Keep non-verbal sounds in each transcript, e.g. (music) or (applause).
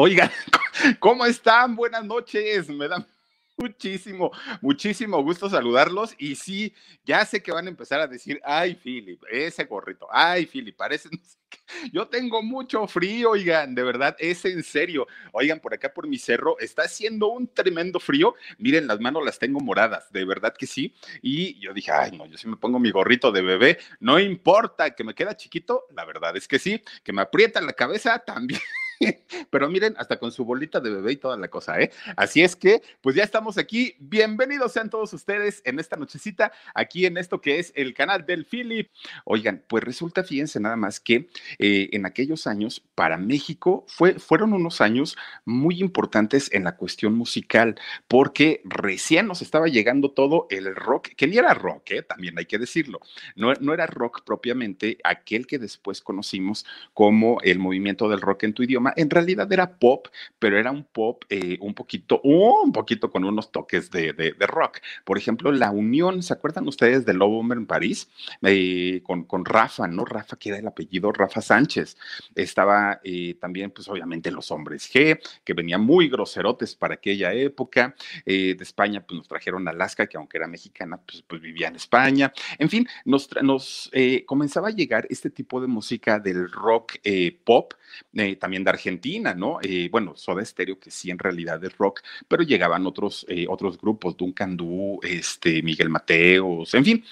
Oigan, (laughs) ¿cómo están? Buenas noches. Me da muchísimo, muchísimo gusto saludarlos. Y sí, ya sé que van a empezar a decir, ay, Philip, ese gorrito, ay, Philip, parece. Yo tengo mucho frío, oigan, de verdad, es en serio. Oigan, por acá por mi cerro está haciendo un tremendo frío. Miren, las manos las tengo moradas, de verdad que sí. Y yo dije, ay, no, yo sí me pongo mi gorrito de bebé, no importa que me queda chiquito, la verdad es que sí, que me aprieta la cabeza también. (laughs) Pero miren, hasta con su bolita de bebé y toda la cosa, ¿eh? Así es que, pues ya estamos aquí. Bienvenidos sean todos ustedes en esta nochecita, aquí en esto que es el canal del Philip. Oigan, pues resulta, fíjense nada más que eh, en aquellos años, para México, fue, fueron unos años muy importantes en la cuestión musical, porque recién nos estaba llegando todo el rock, que ni era rock, ¿eh? también hay que decirlo. No, no era rock propiamente aquel que después conocimos como el movimiento del rock en tu idioma en realidad era pop, pero era un pop eh, un poquito, un poquito con unos toques de, rock. Por ejemplo, La Unión, ¿se acuerdan ustedes de Lobo en París? Eh, con, con, Rafa, ¿no? Rafa, que era el apellido Rafa Sánchez. Estaba eh, también, pues obviamente, Los Hombres G, que venían muy groserotes para aquella época. de España, pues nos trajeron Alaska, que aunque era mexicana, pues, pues vivía en España. En fin, nos, nos comenzaba a llegar este tipo de música del rock pop, también de Argentina, ¿no? Eh, bueno, Soda Stereo, que sí en realidad es rock, pero llegaban otros, eh, otros grupos, Duncan Du, este, Miguel Mateos, en fin.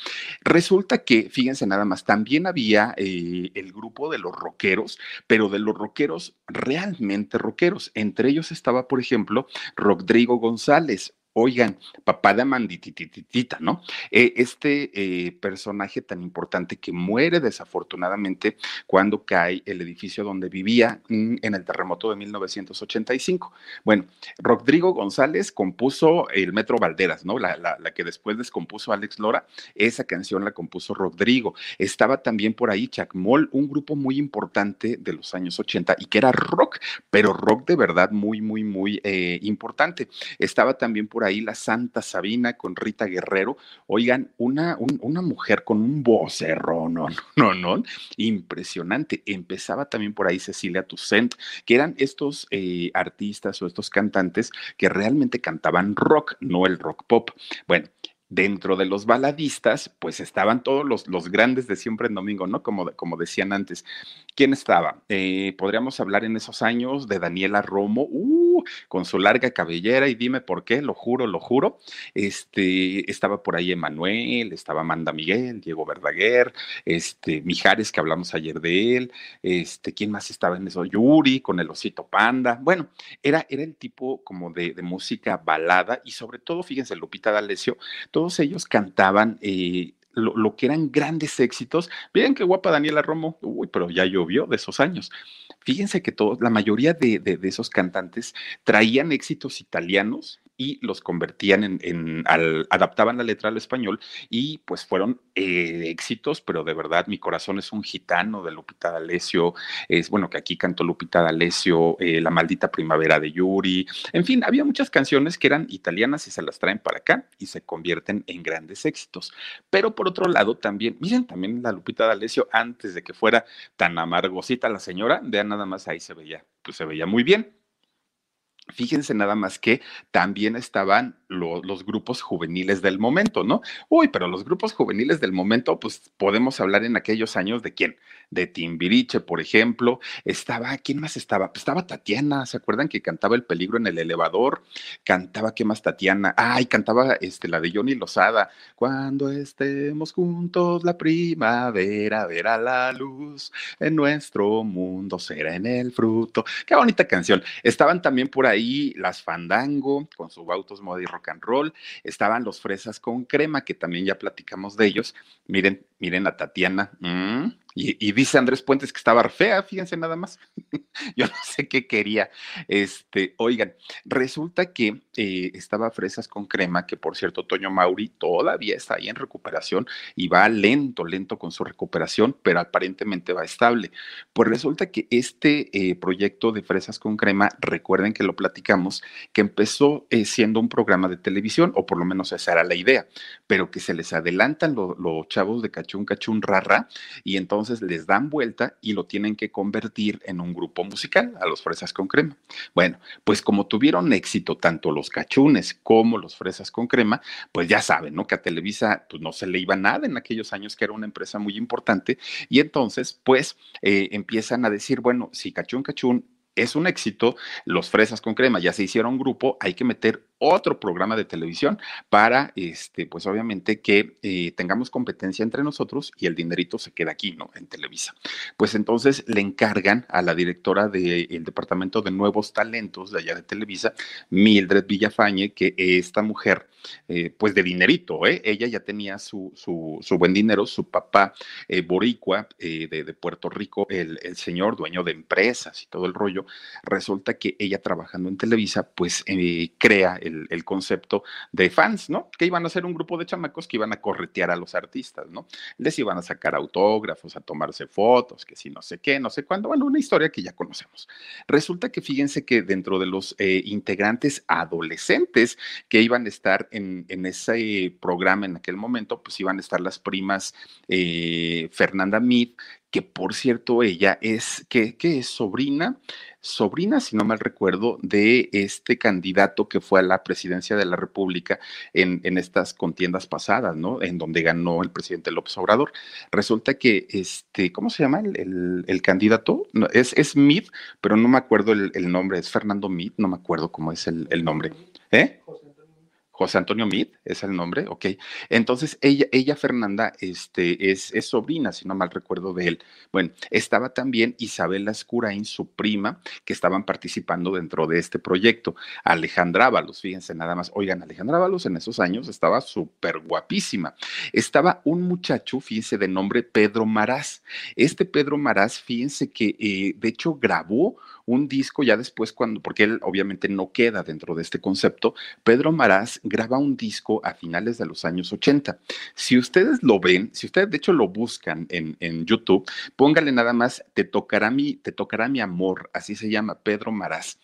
Resulta que, fíjense nada más, también había eh, el grupo de los rockeros, pero de los rockeros realmente rockeros. Entre ellos estaba, por ejemplo, Rodrigo González, Oigan, papá de Amanditititita, ¿no? Eh, este eh, personaje tan importante que muere desafortunadamente cuando cae el edificio donde vivía mm, en el terremoto de 1985. Bueno, Rodrigo González compuso el Metro Valderas, ¿no? La, la, que después descompuso Alex Lora, esa canción la compuso Rodrigo. Estaba también por ahí Chacmol, un grupo muy importante de los años 80 y que era rock, pero rock de verdad muy, muy, muy eh, importante. Estaba también por la Santa Sabina con Rita Guerrero. Oigan, una, una mujer con un vocerro, no, no, no, impresionante. Empezaba también por ahí Cecilia Toussaint, que eran estos eh, artistas o estos cantantes que realmente cantaban rock, no el rock pop. Bueno, dentro de los baladistas, pues estaban todos los, los grandes de siempre en domingo, ¿no? Como, como decían antes. ¿Quién estaba? Eh, podríamos hablar en esos años de Daniela Romo, uh, con su larga cabellera, y dime por qué, lo juro, lo juro. Este, estaba por ahí Emanuel, estaba Amanda Miguel, Diego Verdaguer, este, Mijares, que hablamos ayer de él, este, ¿quién más estaba en eso? Yuri, con el osito panda. Bueno, era, era el tipo como de, de música balada, y sobre todo, fíjense, Lupita D'Alessio, todos ellos cantaban eh, lo, que eran grandes éxitos. Miren qué guapa Daniela Romo, uy, pero ya llovió de esos años. Fíjense que la mayoría de esos cantantes traían éxitos italianos y los convertían en, al, adaptaban la letra al español y pues fueron eh, éxitos, pero de verdad mi corazón es un gitano de Lupita D'Alessio, es bueno que aquí cantó Lupita D'Alessio, eh, La maldita primavera de Yuri, en fin, había muchas canciones que eran italianas y se las traen para acá y se convierten en grandes éxitos. Pero por otro lado también, miren también la Lupita D'Alessio antes de que fuera tan amargosita la señora, vean nada más ahí se veía, pues se veía muy bien. Fíjense nada más que también estaban los grupos juveniles del momento, ¿no? Uy, pero los grupos juveniles del momento, pues podemos hablar en aquellos años de quién? De Timbiriche, por ejemplo. Estaba, ¿quién más estaba? Pues estaba Tatiana, ¿se acuerdan que cantaba El peligro en el elevador? Cantaba, ¿qué más Tatiana? Ay, cantaba este, la de Johnny Lozada. Cuando estemos juntos, la primavera verá la luz, en nuestro mundo será en el fruto. Qué bonita canción. Estaban también por ahí ahí las Fandango con su Bautos Moda y Rock and Roll, estaban los Fresas con Crema, que también ya platicamos de ellos. Miren, miren a Tatiana. Mm, y, dice Andrés Puentes que estaba fea, fíjense nada más. (laughs) Yo no sé qué quería. Este, oigan, resulta que eh, estaba Fresas con Crema, que por cierto, Toño Mauri todavía está ahí en recuperación y va lento, lento con su recuperación, pero aparentemente va estable. Pues resulta que este eh, proyecto de Fresas con Crema, recuerden que lo platicamos, que empezó eh, siendo un programa de televisión, o por lo menos esa era la idea, pero que se les adelantan los chavos de Cachún Cachún Rara y entonces les dan vuelta y lo tienen que convertir en un grupo musical, a los Fresas con Crema. Bueno, pues como tuvieron éxito tanto los cachunes como los Fresas con Crema, pues ya saben, ¿no? Que a Televisa pues no se le iba nada en aquellos años que era una empresa muy importante y entonces pues eh, empiezan a decir, bueno, si Cachún Cachún es un éxito, los fresas con crema ya se hicieron grupo, hay que meter otro programa de televisión para, este, pues obviamente que eh, tengamos competencia entre nosotros y el dinerito se queda aquí, ¿no? En Televisa. Pues entonces le encargan a la directora del Departamento de Nuevos Talentos de allá de Televisa, Mildred Villafañe, que esta mujer, eh, pues de dinerito, ¿eh? Ella ya tenía su, su, buen dinero, su papá boricua de, de, Puerto Rico, el, el, señor dueño de empresas y todo el rollo, resulta que ella trabajando en Televisa, pues crea el, concepto de fans, ¿no? Que iban a ser un grupo de chamacos que iban a corretear a los artistas, ¿no? Les iban a sacar autógrafos, a tomarse fotos, que si no sé qué, no sé cuándo, bueno, una historia que ya conocemos. Resulta que fíjense que dentro de los eh, integrantes adolescentes que iban a estar en, ese programa en aquel momento, pues iban a estar las primas eh, Fernanda Mead, que por cierto ella es, que, es sobrina, sobrina, si no mal recuerdo, de este candidato que fue a la presidencia de la República en, en estas contiendas pasadas, ¿no? En donde ganó el presidente López Obrador. Resulta que, este, ¿cómo se llama el, candidato? es, es pero no me acuerdo el, nombre, es Fernando Mid, no me acuerdo cómo es el, el nombre. ¿Eh? José Antonio Mid, es el nombre, ok. Entonces, ella, ella Fernanda, este, es, es, sobrina, si no mal recuerdo de él. Bueno, estaba también Isabela Escurain, su prima, que estaban participando dentro de este proyecto. Alejandra Ábalos, fíjense nada más. Oigan, Alejandra Ábalos en esos años estaba súper guapísima. Estaba un muchacho, fíjense, de nombre Pedro Maraz. Este Pedro Maraz, fíjense que eh, de hecho grabó un disco ya después cuando, porque él obviamente no queda dentro de este concepto, Pedro Maraz graba un disco a finales de los años 80. Si ustedes lo ven, si ustedes de hecho lo buscan en, en YouTube, póngale nada más, te tocará mi, te tocará mi amor, así se llama Pedro Maraz.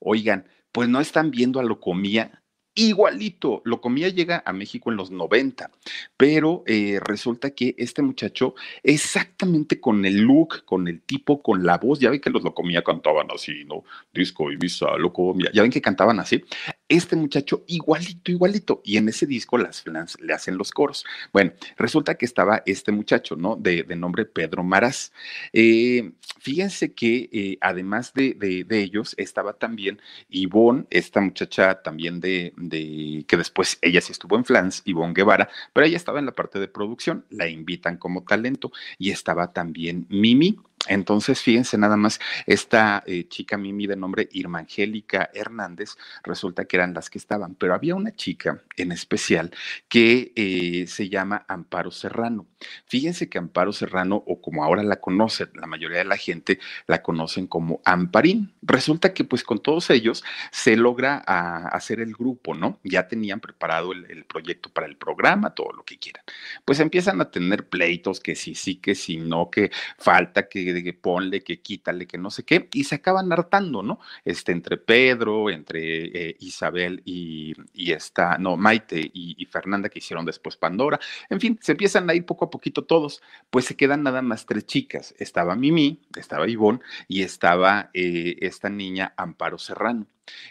Oigan, pues no están viendo a lo comía igualito. Lo comía llega a México en los 90, pero eh, resulta que este muchacho, exactamente con el look, con el tipo, con la voz, ya ven que los lo comía cantaban así, ¿no? Disco y visa, loco, ya ven que cantaban así. Este muchacho igualito, igualito. Y en ese disco las flans le hacen los coros. Bueno, resulta que estaba este muchacho, ¿no? De, nombre Pedro Maraz. Eh, fíjense que eh, además de, de, ellos estaba también Ivonne, esta muchacha también de de que después ella sí estuvo en Flans, Ivonne Guevara, pero ella estaba en la parte de producción, la invitan como talento y estaba también Mimi, entonces, fíjense nada más, esta eh, chica Mimi de nombre Irma Angélica Hernández, resulta que eran las que estaban, pero había una chica en especial que eh, se llama Amparo Serrano. Fíjense que Amparo Serrano, o como ahora la conoce la mayoría de la gente, la conocen como Amparín. Resulta que pues con todos ellos se logra ah, hacer el grupo, ¿no? Ya tenían preparado el, proyecto para el programa, todo lo que quieran. Pues empiezan a tener pleitos, que sí, sí, que sí, no, que falta, que que ponle, que quítale, que no sé qué, y se acaban hartando, ¿no? Este, entre Pedro, entre eh, Isabel y, y, esta, no, Maite y, Fernanda, que hicieron después Pandora, en fin, se empiezan a ir poco a poquito todos, pues se quedan nada más tres chicas, estaba Mimi, estaba Ivonne y estaba eh, esta niña Amparo Serrano.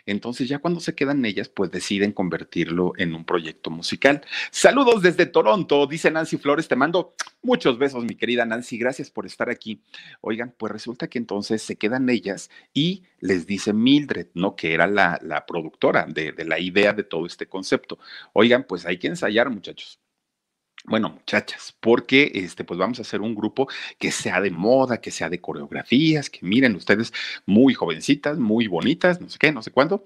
Entonces ya cuando se quedan ellas, pues deciden convertirlo en un proyecto musical. Saludos desde Toronto, dice Nancy Flores, te mando muchos besos, mi querida Nancy, gracias por estar aquí. Oigan, pues resulta que entonces se quedan ellas y les dice Mildred, ¿no? Que era la, productora de, de la idea de todo este concepto. Oigan, pues hay que ensayar, muchachos bueno, muchachas, porque este, pues vamos a hacer un grupo que sea de moda, que sea de coreografías, que miren ustedes muy jovencitas, muy bonitas, no sé qué, no sé cuándo,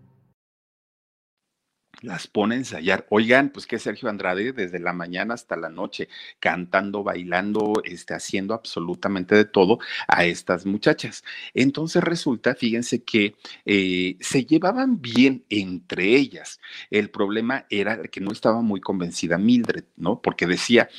las pone a ensayar. Oigan, pues que Sergio Andrade desde la mañana hasta la noche, cantando, bailando, este, haciendo absolutamente de todo a estas muchachas. Entonces resulta, fíjense que eh, se llevaban bien entre ellas. El problema era que no estaba muy convencida Mildred, ¿no? Porque decía,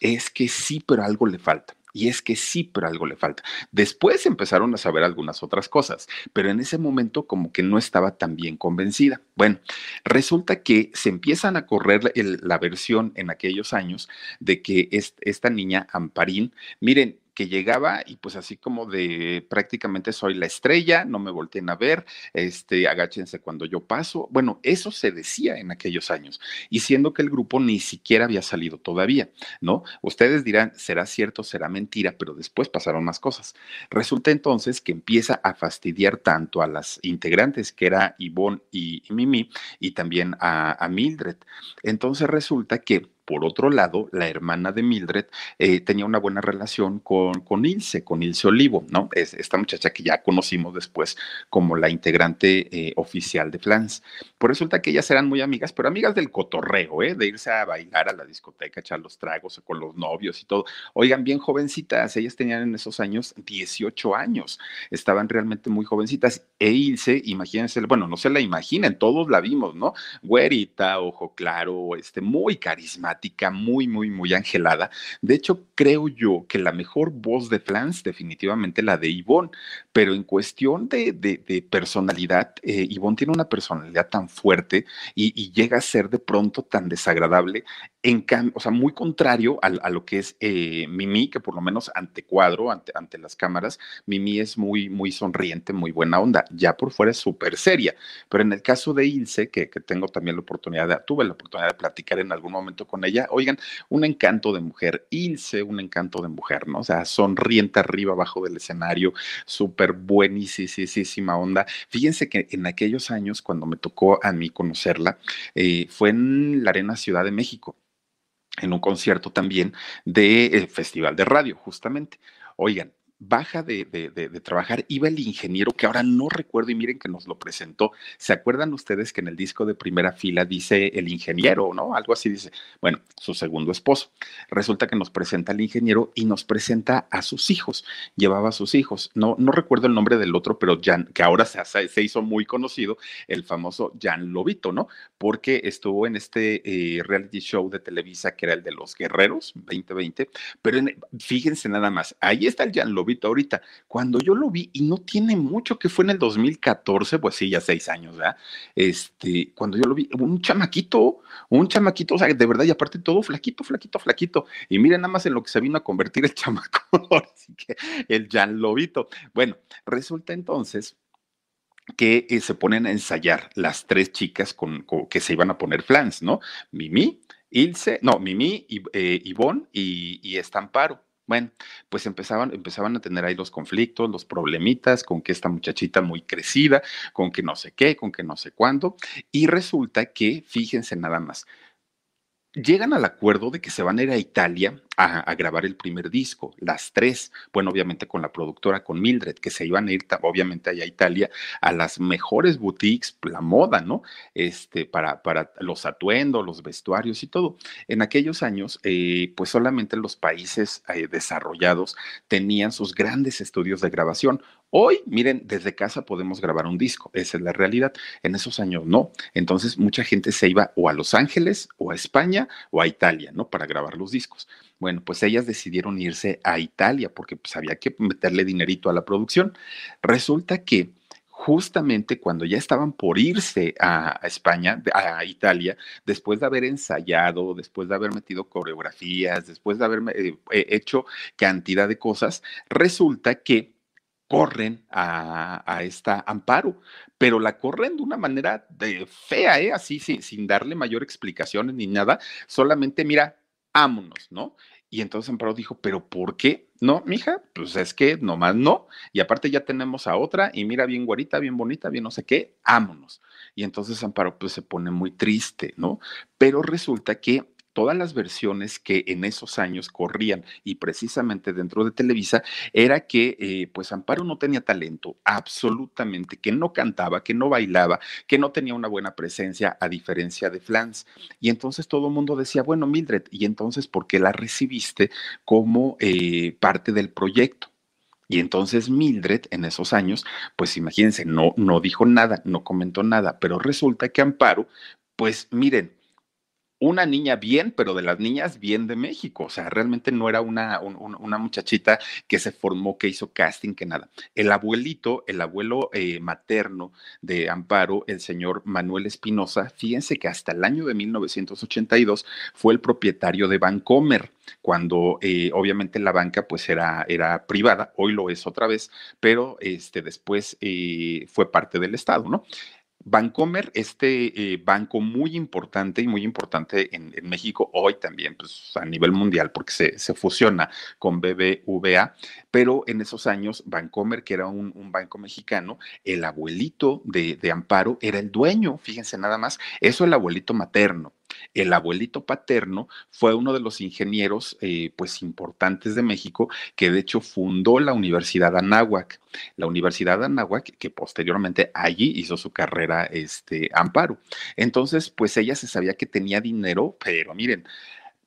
es que sí, pero algo le falta. Y es que sí, pero algo le falta. Después empezaron a saber algunas otras cosas, pero en ese momento como que no estaba tan bien convencida. Bueno, resulta que se empiezan a correr la versión en aquellos años de que esta niña Amparín, miren, que llegaba y pues así como de prácticamente soy la estrella, no me volteen a ver, este, agáchense cuando yo paso. Bueno, eso se decía en aquellos años y siendo que el grupo ni siquiera había salido todavía, ¿no? Ustedes dirán, será cierto, será mentira, pero después pasaron más cosas. Resulta entonces que empieza a fastidiar tanto a las integrantes que era Ivonne y, Mimi y también a Mildred. Entonces resulta que por otro lado, la hermana de Mildred eh, tenía una buena relación con, con Ilse, con Ilse Olivo, ¿no? Es esta muchacha que ya conocimos después como la integrante eh, oficial de Flans. Pues resulta que ellas eran muy amigas, pero amigas del cotorreo, ¿eh? De irse a bailar a la discoteca, echar los tragos con los novios y todo. Oigan, bien jovencitas, ellas tenían en esos años 18 años, estaban realmente muy jovencitas. E Ilse, imagínense, bueno, no se la imaginen, todos la vimos, ¿no? Güerita, ojo claro, este, muy carismática muy, muy, muy angelada. De hecho, creo yo que la mejor voz de Flans, definitivamente la de Yvonne, pero en cuestión de, de, personalidad, eh, Yvonne tiene una personalidad tan fuerte y, llega a ser de pronto tan desagradable, en o sea, muy contrario a, lo que es eh, Mimi, que por lo menos ante cuadro, ante, ante las cámaras, Mimi es muy, muy sonriente, muy buena onda, ya por fuera es súper seria, pero en el caso de Ilse, que, que tengo también la oportunidad, de, tuve la oportunidad de platicar en algún momento con ella, oigan, un encanto de mujer, Ilse, un encanto de mujer, ¿no? O sea, sonriente arriba, abajo del escenario, súper buenísima onda. Fíjense que en aquellos años, cuando me tocó a mí conocerla, eh, fue en la Arena Ciudad de México en un concierto también del eh, Festival de Radio, justamente. Oigan, baja de, trabajar, iba el ingeniero, que ahora no recuerdo y miren que nos lo presentó. ¿Se acuerdan ustedes que en el disco de primera fila dice el ingeniero, ¿no? Algo así dice. Bueno, su segundo esposo. Resulta que nos presenta el ingeniero y nos presenta a sus hijos. Llevaba a sus hijos. No, no recuerdo el nombre del otro, pero Jan, que ahora se, se hizo muy conocido, el famoso Jan Lobito, ¿no? Porque estuvo en este eh, reality show de Televisa que era el de los guerreros 2020. Pero fíjense nada más, ahí está el Jan Lobito ahorita. Cuando yo lo vi, y no tiene mucho que fue en el 2014, pues sí, ya seis años, ¿verdad? Este, cuando yo lo vi, un chamaquito, un chamaquito, o sea, de verdad, y aparte todo flaquito, flaquito, flaquito. Y miren nada más en lo que se vino a convertir el (laughs) chamaco, así que el Jan Lobito. Bueno, resulta entonces que eh, se ponen a ensayar las tres chicas con, que se iban a poner flans, ¿no? Mimi, Ilse, no, Mimi, eh, Ivonne y, y Estamparo. Bueno, pues empezaban, empezaban a tener ahí los conflictos, los problemitas, con que esta muchachita muy crecida, con que no sé qué, con que no sé cuándo, y resulta que, fíjense nada más, llegan al acuerdo de que se van a ir a Italia a, grabar el primer disco, las tres, bueno, obviamente con la productora, con Mildred, que se iban a ir obviamente allá a Italia, a las mejores boutiques, la moda, ¿no? Este, para, para los atuendos, los vestuarios y todo. En aquellos años, eh, pues solamente los países eh, desarrollados tenían sus grandes estudios de grabación. Hoy, miren, desde casa podemos grabar un disco, esa es la realidad. En esos años no. Entonces, mucha gente se iba o a Los Ángeles, o a España, o a Italia, ¿no? Para grabar los discos. Bueno, pues ellas decidieron irse a Italia porque pues había que meterle dinerito a la producción. Resulta que justamente cuando ya estaban por irse a, España, a Italia, después de haber ensayado, después de haber metido coreografías, después de haber eh, hecho cantidad de cosas, resulta que corren a, esta Amparo, pero la corren de una manera de fea, ¿eh? así sin darle mayor explicaciones ni nada, solamente mira, ámonos, ¿no? Y entonces Amparo dijo, ¿pero por qué? No, mija, pues es que nomás no. Y aparte ya tenemos a otra y mira bien guarita, bien bonita, bien no sé qué, ámonos. Y entonces Amparo pues se pone muy triste, ¿no? Pero resulta que todas las versiones que en esos años corrían y precisamente dentro de Televisa era que eh, pues Amparo no tenía talento, absolutamente, que no cantaba, que no bailaba, que no tenía una buena presencia a diferencia de Flans. Y entonces todo el mundo decía, bueno, Mildred, ¿y entonces por qué la recibiste como eh, parte del proyecto? Y entonces Mildred en esos años, pues imagínense, no, no dijo nada, no comentó nada, pero resulta que Amparo, pues miren, una niña bien, pero de las niñas bien de México. O sea, realmente no era una, una muchachita que se formó, que hizo casting, que nada. El abuelito, el abuelo eh, materno de Amparo, el señor Manuel Espinosa, fíjense que hasta el año de 1982 fue el propietario de Bancomer cuando eh, obviamente la banca pues era, era privada, hoy lo es otra vez, pero este, después eh, fue parte del Estado, ¿no? Bancomer, este eh, banco muy importante y muy importante en, México hoy también, pues a nivel mundial, porque se, fusiona con BBVA, pero en esos años Bancomer, que era un, banco mexicano, el abuelito de, de Amparo era el dueño, fíjense nada más, eso el abuelito materno. El abuelito paterno fue uno de los ingenieros eh, pues importantes de México que de hecho fundó la Universidad Anáhuac. La Universidad Anáhuac que posteriormente allí hizo su carrera este Amparo. Entonces, pues ella se sabía que tenía dinero, pero miren,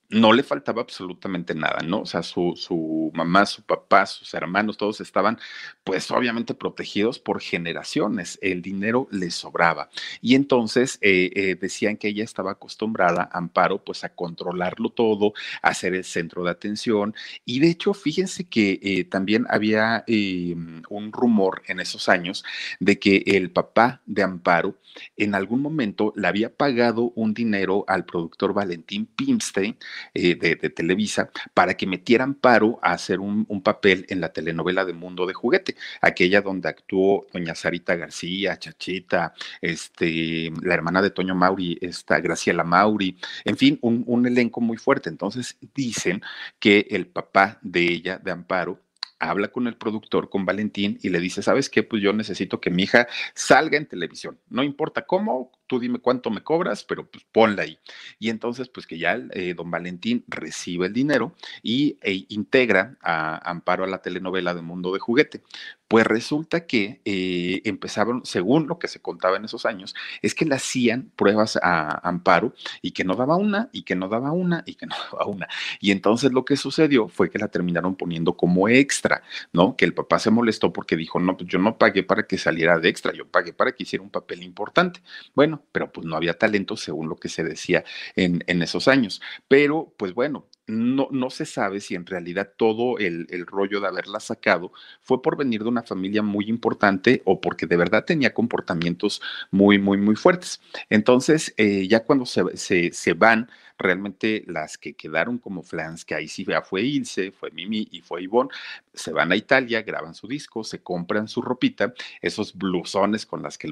no le faltaba absolutamente nada, ¿no? O sea, su, su, mamá, su papá, sus hermanos, todos estaban, pues obviamente protegidos por generaciones. El dinero le sobraba. Y entonces eh, eh, decían que ella estaba acostumbrada, Amparo, pues a controlarlo todo, a ser el centro de atención. Y de hecho, fíjense que eh, también había un rumor en esos años de que el papá de Amparo en algún momento le había pagado un dinero al productor Valentín Pimstein eh, de, Televisa para que metieran paro a hacer un, papel en la telenovela de Mundo de Juguete, aquella donde actuó doña Sarita García, Chachita, este, la hermana de Toño Mauri, esta Graciela Mauri, en fin, un, un elenco muy fuerte. Entonces dicen que el papá de ella, de Amparo, habla con el productor, con Valentín, y le dice, ¿sabes qué? Pues yo necesito que mi hija salga en televisión. No importa cómo, tú dime cuánto me cobras, pero pues ponla ahí. Y entonces, pues que ya eh, don Valentín recibe el dinero y e integra a Amparo a la telenovela de Mundo de Juguete. Pues resulta que eh, empezaron, según lo que se contaba en esos años, es que le hacían pruebas a Amparo y que no daba una, y que no daba una, y que no (laughs) daba una. Y entonces lo que sucedió fue que la terminaron poniendo como extra, ¿no? Que el papá se molestó porque dijo, no, pues yo no pagué para que saliera de extra, yo pagué para que hiciera un papel importante. Bueno, pero pues no había talento según lo que se decía en, en esos años. Pero pues bueno, no, no, se sabe si en realidad todo el, el, rollo de haberla sacado fue por venir de una familia muy importante o porque de verdad tenía comportamientos muy, muy, muy fuertes. Entonces, eh, ya cuando se, se, se van Realmente las que quedaron como flans, que ahí sí fue Ilse, fue Mimi y fue Ivonne, se van a Italia, graban su disco, se compran su ropita, esos blusones con las que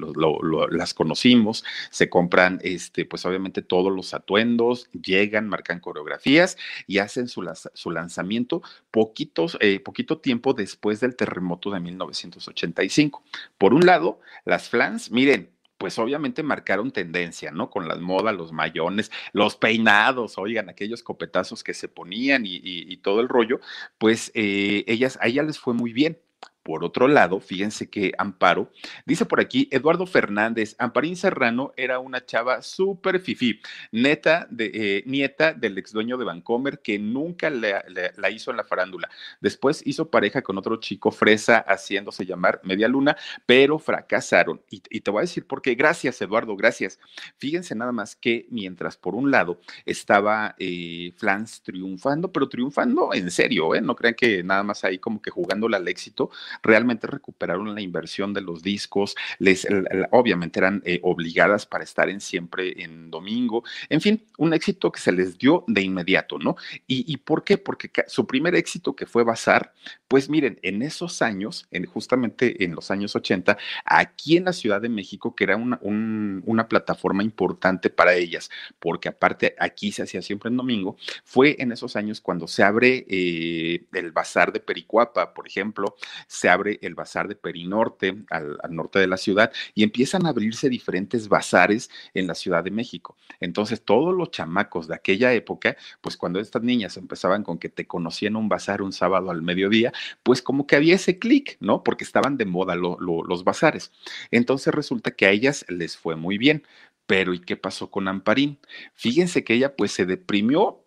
las conocimos, se compran, este, pues obviamente todos los atuendos, llegan, marcan coreografías y hacen su, su lanzamiento poquitos, eh, poquito tiempo después del terremoto de 1985. Por un lado, las flans, miren, pues obviamente marcaron tendencia, ¿no? Con las modas, los mayones, los peinados, oigan, aquellos copetazos que se ponían y, todo el rollo, pues eh, ellas, a ellas les fue muy bien. Por otro lado, fíjense que Amparo, dice por aquí Eduardo Fernández, Amparín Serrano era una chava súper fifí, neta de, eh, nieta del ex dueño de Vancomer que nunca la hizo en la farándula. Después hizo pareja con otro chico fresa haciéndose llamar Media Luna, pero fracasaron. Y, te voy a decir por qué. Gracias, Eduardo, gracias. Fíjense nada más que mientras por un lado estaba eh, Flans triunfando, pero triunfando en serio, ¿eh? No crean que nada más ahí como que jugándole al éxito realmente recuperaron la inversión de los discos, les, obviamente eran eh, obligadas para estar en siempre en domingo, en fin, un éxito que se les dio de inmediato, ¿no? ¿Y, y por qué? Porque su primer éxito que fue Bazar, pues miren, en esos años, en, justamente en los años 80, aquí en la Ciudad de México, que era una, una plataforma importante para ellas, porque aparte aquí se hacía siempre en domingo, fue en esos años cuando se abre eh, el Bazar de Pericuapa, por ejemplo, se abre el Bazar de Perinorte, al, al norte de la ciudad, y empiezan a abrirse diferentes bazares en la Ciudad de México. Entonces, todos los chamacos de aquella época, pues cuando estas niñas empezaban con que te conocían un bazar un sábado al mediodía, pues como que había ese clic, ¿no? Porque estaban de moda los bazares. Entonces resulta que a ellas les fue muy bien. Pero ¿y qué pasó con Amparín? Fíjense que ella pues se deprimió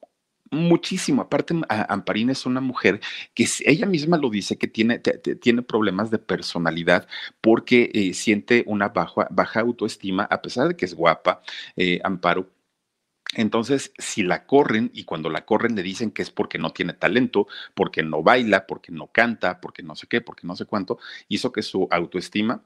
muchísimo. Aparte, Amparín es una mujer que ella misma lo dice, que tiene, tiene problemas de personalidad porque eh, siente una baja, baja autoestima, a pesar de que es guapa, eh, Amparo entonces, si la corren y cuando la corren le dicen que es porque no tiene talento, porque no baila, porque no canta, porque no sé qué, porque no sé cuánto, hizo que su autoestima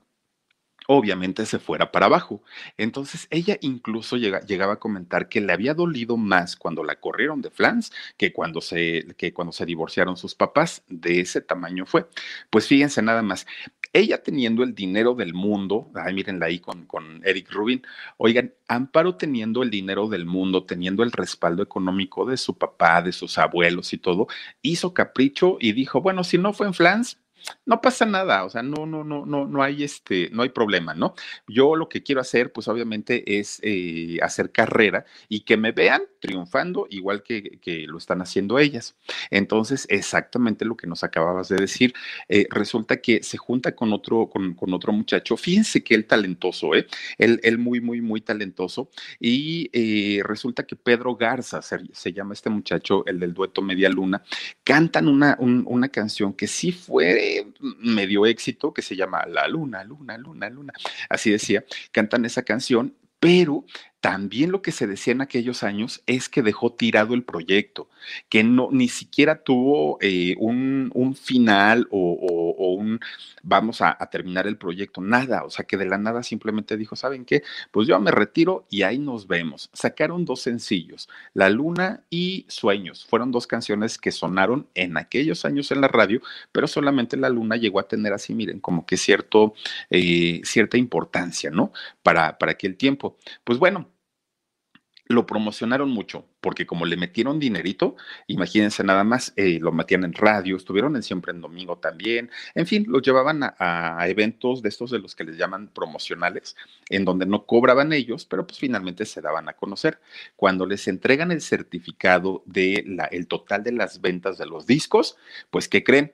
obviamente se fuera para abajo. Entonces ella incluso llegaba a comentar que le había dolido más cuando la corrieron de Flans que cuando se, que cuando se divorciaron sus papás. De ese tamaño fue. Pues fíjense nada más. Ella teniendo el dinero del mundo, ay, mírenla ahí con, con Eric Rubin, oigan, Amparo teniendo el dinero del mundo, teniendo el respaldo económico de su papá, de sus abuelos y todo, hizo capricho y dijo, bueno, si no fue en Flans, no pasa nada, o sea, no, no, no, no, no hay este, no hay problema, ¿no? Yo lo que quiero hacer, pues obviamente es eh, hacer carrera y que me vean triunfando igual que, que, lo están haciendo ellas. Entonces, exactamente lo que nos acababas de decir, eh, resulta que se junta con otro, con, con, otro muchacho, fíjense que él talentoso, ¿eh? Él, él muy, muy, muy talentoso y eh, resulta que Pedro Garza, se, se, llama este muchacho, el del dueto Media Luna, cantan una, un, una canción que sí fue medio éxito que se llama La Luna, Luna, Luna, Luna. Así decía, cantan esa canción, pero también lo que se decía en aquellos años es que dejó tirado el proyecto, que no ni siquiera tuvo eh, un, final o, un vamos a, a, terminar el proyecto, nada, o sea que de la nada simplemente dijo, ¿saben qué? Pues yo me retiro y ahí nos vemos. Sacaron dos sencillos, La Luna y Sueños. Fueron dos canciones que sonaron en aquellos años en la radio, pero solamente La Luna llegó a tener así, miren, como que cierto, eh, cierta importancia, ¿no? Para, para aquel tiempo. Pues bueno, lo promocionaron mucho, porque como le metieron dinerito, imagínense nada más, eh, lo metían en radio, estuvieron en siempre en domingo también, en fin, los llevaban a, eventos de estos de los que les llaman promocionales, en donde no cobraban ellos, pero pues finalmente se daban a conocer. Cuando les entregan el certificado de la, el total de las ventas de los discos, pues ¿qué creen?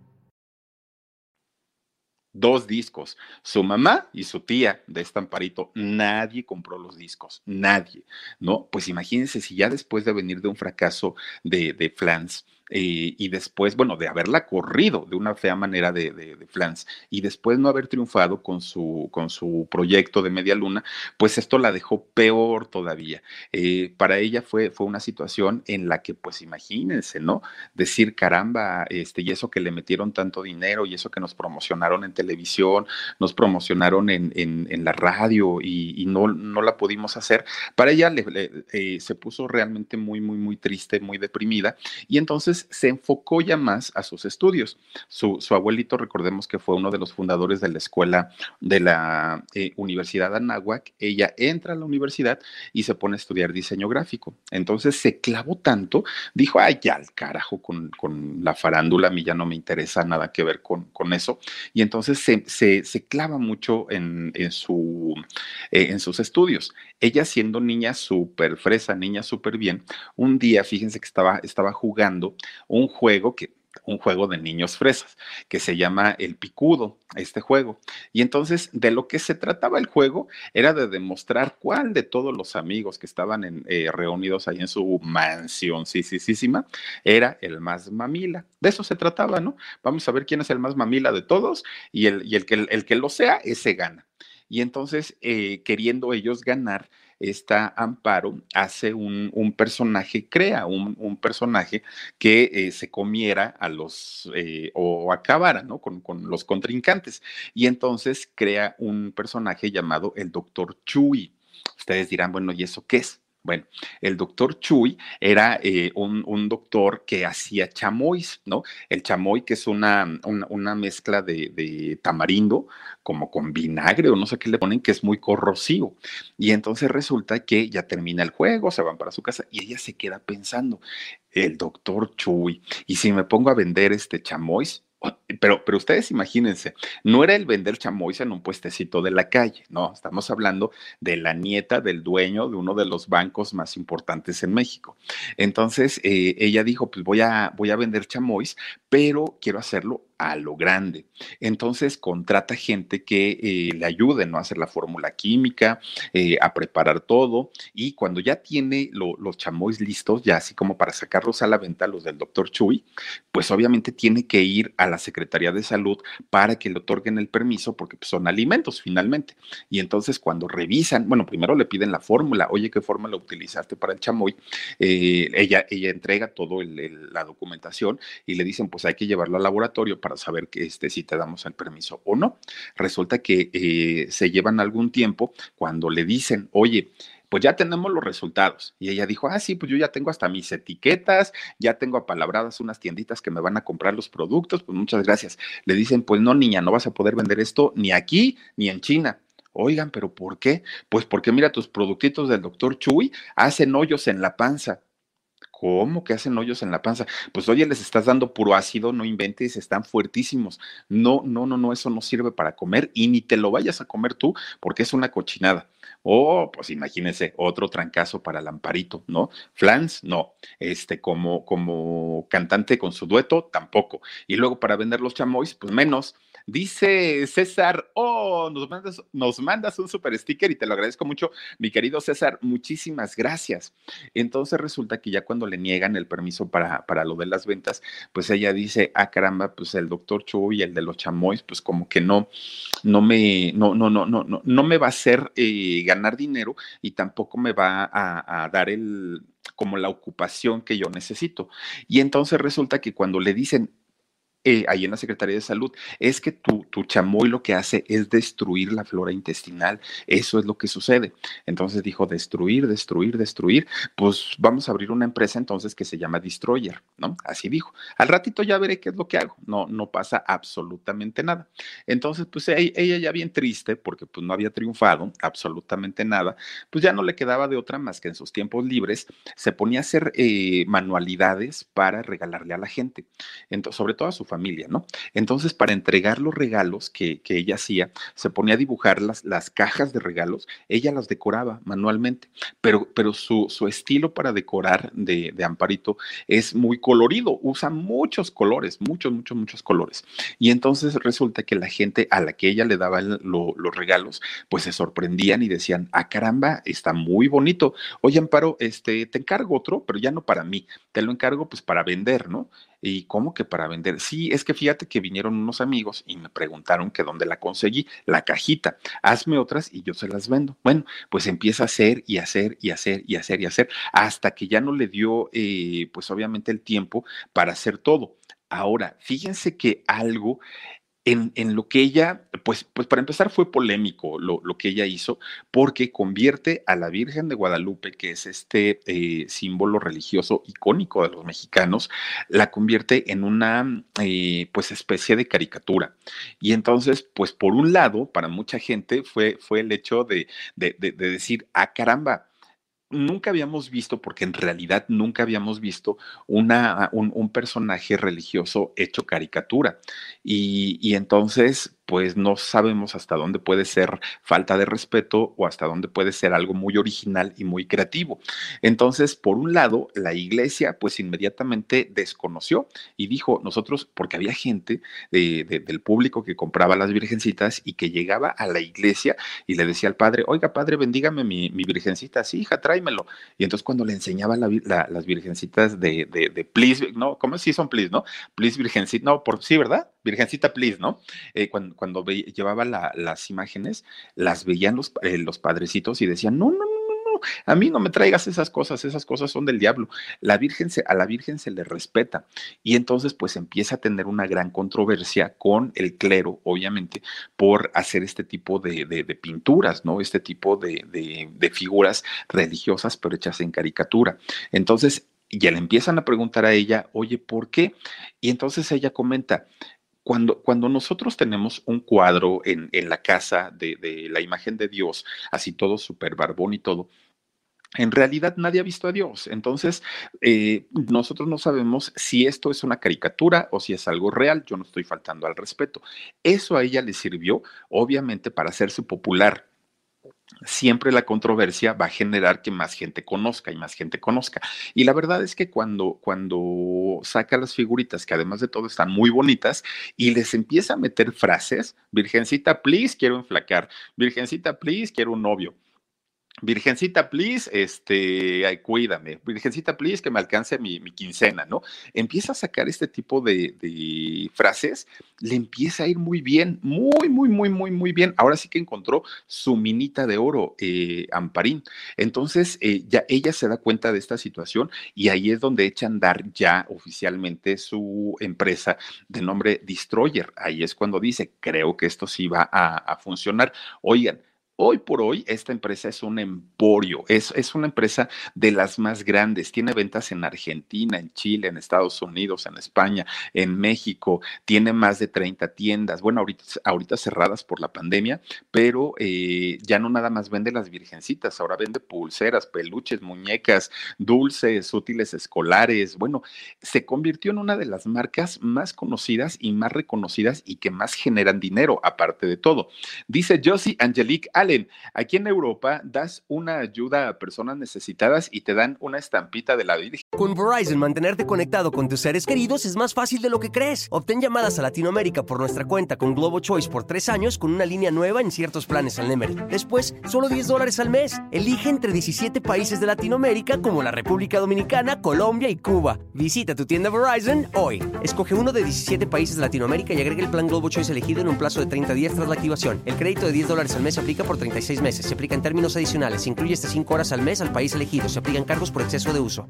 dos discos. Su mamá y su tía de Estamparito, nadie compró los discos, nadie, ¿no? Pues imagínense si ya después de venir de un fracaso de, de Flans, eh, y después, bueno, de haberla corrido de una fea manera de, Flans y después no haber triunfado con su, con su proyecto de Media Luna, pues esto la dejó peor todavía. Eh, para ella fue, fue una situación en la que, pues imagínense, ¿no? Decir, caramba, este, y eso que le metieron tanto dinero y eso que nos promocionaron en televisión, nos promocionaron en, en, en la radio y, no, no la pudimos hacer. Para ella le, eh, se puso realmente muy, muy, muy triste, muy deprimida y entonces se enfocó ya más a sus estudios. Su, abuelito, recordemos que fue uno de los fundadores de la escuela de la eh, Universidad Anáhuac. Ella entra a la universidad y se pone a estudiar diseño gráfico. Entonces se clavó tanto, dijo, ay, ya al carajo con, con la farándula, a mí ya no me interesa nada que ver con, con eso. Y entonces se, se, se clava mucho en, en, su, eh, en sus estudios. Ella siendo niña súper fresa, niña súper bien, un día, fíjense que estaba, estaba jugando un juego que un juego de niños fresas que se llama El Picudo, este juego. Y entonces de lo que se trataba el juego era de demostrar cuál de todos los amigos que estaban en, eh, reunidos ahí en su mansión, sí, sí, sí, sí, era el más mamila. De eso se trataba, ¿no? Vamos a ver quién es el más mamila de todos y el, y el, que, el que lo sea, ese gana. Y entonces, eh, queriendo ellos ganar, esta Amparo hace un, personaje, crea un, personaje que eh, se comiera a los eh, o acabara ¿no? Con, con, los contrincantes. Y entonces crea un personaje llamado el Doctor Chuy. Ustedes dirán, bueno, ¿y eso qué es? Bueno, el doctor Chuy era eh, un, doctor que hacía chamois, ¿no? El chamoy, que es una, una, mezcla de, tamarindo, como con vinagre o no sé qué le ponen, que es muy corrosivo. Y entonces resulta que ya termina el juego, se van para su casa y ella se queda pensando, el doctor Chuy, y si me pongo a vender este chamois, pero, pero ustedes imagínense, no era el vender chamois en un puestecito de la calle, no, estamos hablando de la nieta del dueño de uno de los bancos más importantes en México. Entonces, eh, ella dijo, pues voy a, voy a vender chamois, pero quiero hacerlo a lo grande. Entonces contrata gente que eh, le ayude ¿no? a hacer la fórmula química, eh, a preparar todo y cuando ya tiene los chamois listos, ya así como para sacarlos a la venta, los del doctor Chuy, pues obviamente tiene que ir a la Secretaría de Salud para que le otorguen el permiso porque pues, son alimentos finalmente. Y entonces cuando revisan, bueno, primero le piden la fórmula, oye, ¿qué fórmula utilizaste para el chamoy? Eh, ella, ella entrega todo la documentación y le dicen, pues hay que llevarlo al laboratorio para saber que este, si te damos el permiso o no. Resulta que eh, se llevan algún tiempo cuando le dicen, oye, pues ya tenemos los resultados. Y ella dijo, ah, sí, pues yo ya tengo hasta mis etiquetas, ya tengo apalabradas unas tienditas que me van a comprar los productos, pues muchas gracias. Le dicen, pues no, niña, no vas a poder vender esto ni aquí ni en China. Oigan, pero ¿por qué? Pues porque mira, tus productitos del doctor Chuy hacen hoyos en la panza. ¿Cómo que hacen hoyos en la panza? Pues oye, les estás dando puro ácido, no inventes, están fuertísimos. No, no, no, no, eso no sirve para comer y ni te lo vayas a comer tú porque es una cochinada. Oh, pues imagínense, otro trancazo para Lamparito, ¿no? Flans, no. Este, como, como cantante con su dueto, tampoco. Y luego para vender los chamois, pues menos. Dice César, oh, nos mandas, nos mandas un super sticker y te lo agradezco mucho, mi querido César, muchísimas gracias. Entonces resulta que ya cuando le niegan el permiso para, para lo de las ventas, pues ella dice, ah, caramba, pues el doctor Chu y el de los chamois, pues como que no, no me, no, no, no, no, no, no me va a hacer eh, ganar dinero y tampoco me va a, a dar el, como la ocupación que yo necesito. Y entonces resulta que cuando le dicen, eh, ahí en la Secretaría de Salud, es que tu, tu chamoy lo que hace es destruir la flora intestinal. Eso es lo que sucede. Entonces dijo, destruir, destruir, destruir. Pues vamos a abrir una empresa entonces que se llama Destroyer, ¿no? Así dijo. Al ratito ya veré qué es lo que hago. No, no pasa absolutamente nada. Entonces, pues ella ya bien triste porque pues no había triunfado absolutamente nada, pues ya no le quedaba de otra más que en sus tiempos libres se ponía a hacer eh, manualidades para regalarle a la gente, entonces, sobre todo a su familia, ¿no? Entonces, para entregar los regalos que, ella hacía, se ponía a dibujar las, las, cajas de regalos, ella las decoraba manualmente, pero, pero su, su estilo para decorar de, de, Amparito es muy colorido, usa muchos colores, muchos, muchos, muchos colores. Y entonces resulta que la gente a la que ella le daba los regalos, pues se sorprendían y decían, ah, caramba, está muy bonito. Oye, Amparo, este, te encargo otro, pero ya no para mí, te lo encargo pues para vender, ¿no? ¿Y cómo que para vender? Sí, es que fíjate que vinieron unos amigos y me preguntaron que dónde la conseguí, la cajita. Hazme otras y yo se las vendo. Bueno, pues empieza a hacer y hacer y hacer y hacer y hacer hasta que ya no le dio, eh, pues obviamente el tiempo para hacer todo. Ahora, fíjense que algo en, lo que ella, pues, pues para empezar fue polémico lo, lo, que ella hizo, porque convierte a la Virgen de Guadalupe, que es este eh, símbolo religioso icónico de los mexicanos, la convierte en una eh, pues especie de caricatura. Y entonces, pues por un lado, para mucha gente fue, fue el hecho de, de, de, de decir, ah, caramba, nunca habíamos visto, porque en realidad nunca habíamos visto una, un, personaje religioso hecho caricatura. Y, y entonces pues no sabemos hasta dónde puede ser falta de respeto o hasta dónde puede ser algo muy original y muy creativo. Entonces, por un lado, la iglesia pues inmediatamente desconoció y dijo, nosotros, porque había gente del público que compraba las virgencitas y que llegaba a la iglesia y le decía al padre, oiga padre, bendígame mi, virgencita, sí, hija, tráemelo. Y entonces cuando le enseñaba las virgencitas de, de, please, no, ¿cómo si son please, no? Please virgencita, no, por sí, ¿verdad? Virgencita, please, ¿no? Eh, cuando, cuando llevaba las imágenes, las veían los, eh, los padrecitos y decían, no, no, no, no, a mí no me traigas esas cosas, esas cosas son del diablo. La Virgen se, a la Virgen se le respeta y entonces pues empieza a tener una gran controversia con el clero, obviamente, por hacer este tipo de, pinturas, ¿no? Este tipo de, figuras religiosas pero hechas en caricatura. Entonces ya le empiezan a preguntar a ella, oye, ¿por qué? Y entonces ella comenta, cuando, cuando, nosotros tenemos un cuadro en, en la casa de, de, la imagen de Dios, así todo súper barbón y todo, en realidad nadie ha visto a Dios. Entonces, eh, nosotros no sabemos si esto es una caricatura o si es algo real. Yo no estoy faltando al respeto. Eso a ella le sirvió, obviamente, para hacerse popular siempre la controversia va a generar que más gente conozca y más gente conozca. Y la verdad es que cuando, cuando saca las figuritas, que además de todo están muy bonitas, y les empieza a meter frases, Virgencita, please, quiero enflacar, Virgencita, please, quiero un novio. Virgencita, please, este, ay, cuídame. Virgencita, please, que me alcance mi, quincena, ¿no? Empieza a sacar este tipo de, frases, le empieza a ir muy bien, muy, muy, muy, muy, muy bien. Ahora sí que encontró su minita de oro, eh, Amparín. Entonces, eh, ya ella se da cuenta de esta situación y ahí es donde echa a andar ya oficialmente su empresa de nombre Destroyer. Ahí es cuando dice, creo que esto sí va a, a funcionar. Oigan, Hoy por hoy, esta empresa es un emporio, es, es, una empresa de las más grandes. Tiene ventas en Argentina, en Chile, en Estados Unidos, en España, en México. Tiene más de 30 tiendas. Bueno, ahorita, ahorita cerradas por la pandemia, pero eh, ya no nada más vende las virgencitas, ahora vende pulseras, peluches, muñecas, dulces, útiles escolares. Bueno, se convirtió en una de las marcas más conocidas y más reconocidas y que más generan dinero, aparte de todo. Dice Josie Angelique aquí en Europa das una ayuda a personas necesitadas y te dan una estampita de la Virgen. Con Verizon, mantenerte conectado con tus seres queridos es más fácil de lo que crees. Obtén llamadas a Latinoamérica por nuestra cuenta con Globo Choice por tres años con una línea nueva en ciertos planes al Nemery. Después, solo 10 dólares al mes. Elige entre 17 países de Latinoamérica como la República Dominicana, Colombia y Cuba. Visita tu tienda Verizon hoy. Escoge uno de 17 países de Latinoamérica y agrega el plan Globo Choice elegido en un plazo de 30 días tras la activación. El crédito de 10 dólares al mes se aplica por 36 meses. Se aplica en términos adicionales. Se incluye hasta 5 horas al mes al país elegido. Se aplican cargos por exceso de uso.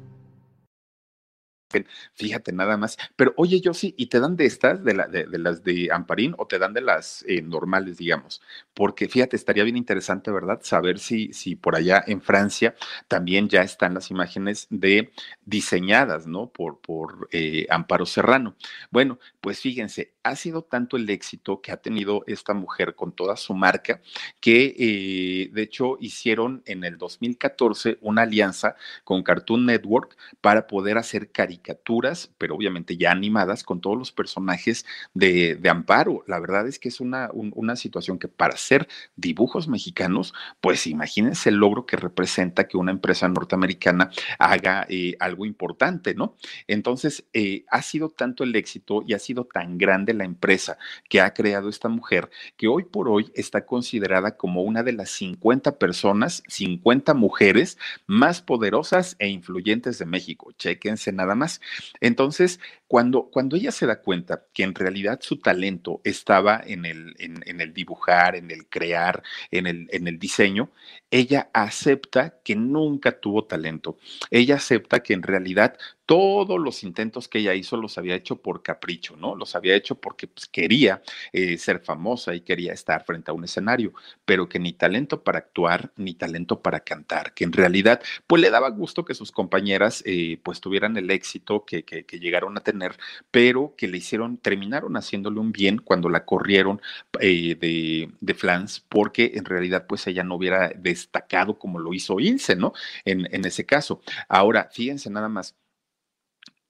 Fíjate nada más. Pero oye, yo sí, ¿y te dan de estas, de, la, de, las de Amparín o te dan de las eh, normales, digamos? Porque fíjate, estaría bien interesante, ¿verdad? Saber si, si por allá en Francia también ya están las imágenes de diseñadas, ¿no? Por, por eh, Amparo Serrano. Bueno, pues fíjense, ha sido tanto el éxito que ha tenido esta mujer con toda su marca que eh, de hecho hicieron en el 2014 una alianza con Cartoon Network para poder hacer caricaturas, pero obviamente ya animadas con todos los personajes de, Amparo. La verdad es que es una, una situación que para hacer dibujos mexicanos, pues imagínense el logro que representa que una empresa norteamericana haga eh, algo importante, ¿no? Entonces, eh, ha sido tanto el éxito y ha sido tan grande la empresa que ha creado esta mujer que hoy por hoy está considerada como una de las 50 personas, 50 mujeres más poderosas e influyentes de México. Chéquense nada más. Entonces, cuando, cuando ella se da cuenta que en realidad su talento estaba en el, en, el dibujar, en el crear, en el, en el diseño, ella acepta que nunca tuvo talento. Ella acepta que en realidad todos los intentos que ella hizo los había hecho por capricho, ¿no? Los había hecho porque pues, quería eh, ser famosa y quería estar frente a un escenario, pero que ni talento para actuar, ni talento para cantar, que en realidad pues le daba gusto que sus compañeras eh, pues tuvieran el éxito que, que, llegaron a tener pero que le hicieron, terminaron haciéndole un bien cuando la corrieron eh, de, de Flans, porque en realidad pues ella no hubiera destacado como lo hizo Ilse, ¿no? En, en ese caso. Ahora, fíjense nada más,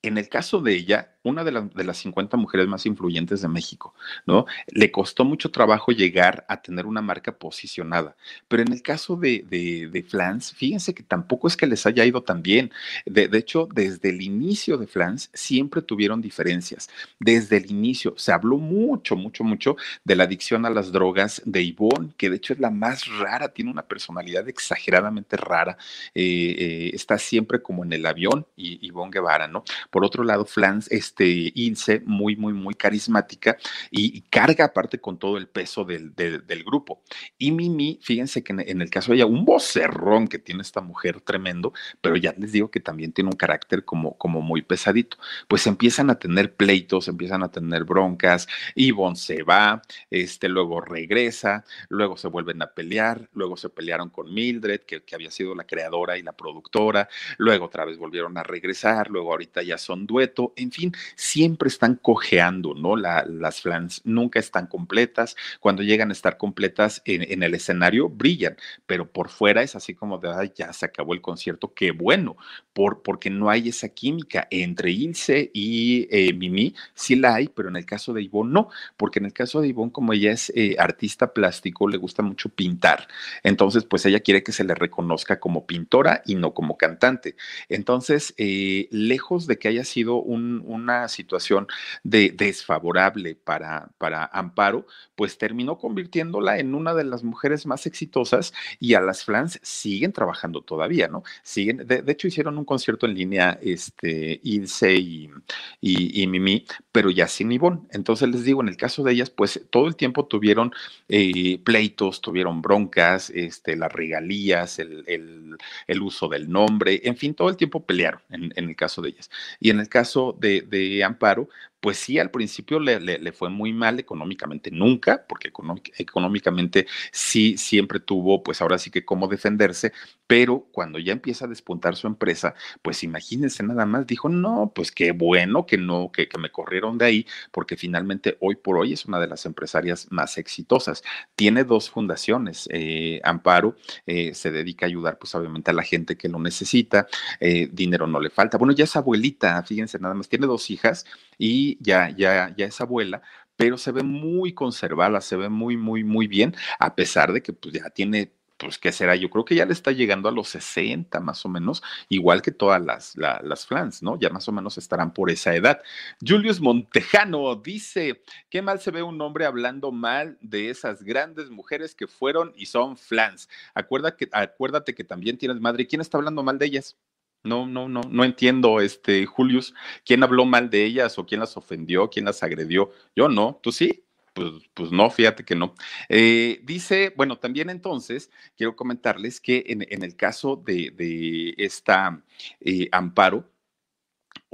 en el caso de ella, una de, de, las 50 mujeres más influyentes de México, ¿no? Le costó mucho trabajo llegar a tener una marca posicionada, pero en el caso de, de, de Flans, fíjense que tampoco es que les haya ido tan bien. De, de hecho, desde el inicio de Flans siempre tuvieron diferencias. Desde el inicio se habló mucho, mucho, mucho de la adicción a las drogas de Ivonne, que de hecho es la más rara, tiene una personalidad exageradamente rara, eh, eh, está siempre como en el avión, y Ivonne Guevara, ¿no? Por otro lado, Flans, este, Ilse, muy, muy, muy carismática y, carga aparte con todo el peso del, del, grupo. Y Mimi, fíjense que en, el caso de ella, un vocerrón que tiene esta mujer tremendo, pero ya les digo que también tiene un carácter como, como muy pesadito. Pues empiezan a tener pleitos, empiezan a tener broncas, Ivonne se va, este, luego regresa, luego se vuelven a pelear, luego se pelearon con Mildred, que, que había sido la creadora y la productora, luego otra vez volvieron a regresar, luego ahorita ya son dueto, en fin, siempre están cojeando, ¿no? las flans nunca están completas, cuando llegan a estar completas en, el escenario brillan, pero por fuera es así como de, ay, ya se acabó el concierto, qué bueno, por, porque no hay esa química entre Ilse y eh, Mimi, sí la hay, pero en el caso de Ivonne no, porque en el caso de Ivonne, como ella es eh, artista plástico, le gusta mucho pintar, entonces pues ella quiere que se le reconozca como pintora y no como cantante. Entonces, eh, lejos de que haya sido una situación de, desfavorable para, para Amparo, pues terminó convirtiéndola en una de las mujeres más exitosas y a las flans siguen trabajando todavía, ¿no? Siguen, de, hecho hicieron un concierto en línea, este, Ilse y, Mimi, pero ya sin Ivonne. Entonces les digo, en el caso de ellas, pues todo el tiempo tuvieron eh, pleitos, tuvieron broncas, este, las regalías, el, uso del nombre, en fin, todo el tiempo pelearon en el caso de ellas. Y en el caso de, de Amparo, pues sí, al principio le, fue muy mal económicamente, nunca, porque económicamente sí siempre tuvo, pues ahora sí que cómo defenderse, pero cuando ya empieza a despuntar su empresa, pues imagínense nada más, dijo, no, pues qué bueno que no, que, me corrieron de ahí, porque finalmente hoy por hoy es una de las empresarias más exitosas. Tiene dos fundaciones, eh, Amparo eh, se dedica a ayudar, pues obviamente a la gente que lo necesita, eh, dinero no le falta. Bueno, ya es abuelita, fíjense nada más, tiene dos hijas y ya, ya, ya es abuela, pero se ve muy conservada, se ve muy, muy, muy bien, a pesar de que pues ya tiene pues, ¿qué será? Yo creo que ya le está llegando a los 60 más o menos, igual que todas las, las flans, ¿no? Ya más o menos estarán por esa edad. Julius Montejano dice, qué mal se ve un hombre hablando mal de esas grandes mujeres que fueron y son flans. Acuérdate que, acuérdate que también tienes madre. ¿Quién está hablando mal de ellas? No, no, no, no entiendo, este, Julius, quién habló mal de ellas o quién las ofendió, quién las agredió. Yo no, ¿tú sí? Pues, pues no, fíjate que no. Eh, dice, bueno, también entonces quiero comentarles que en, el caso de, esta eh, Amparo,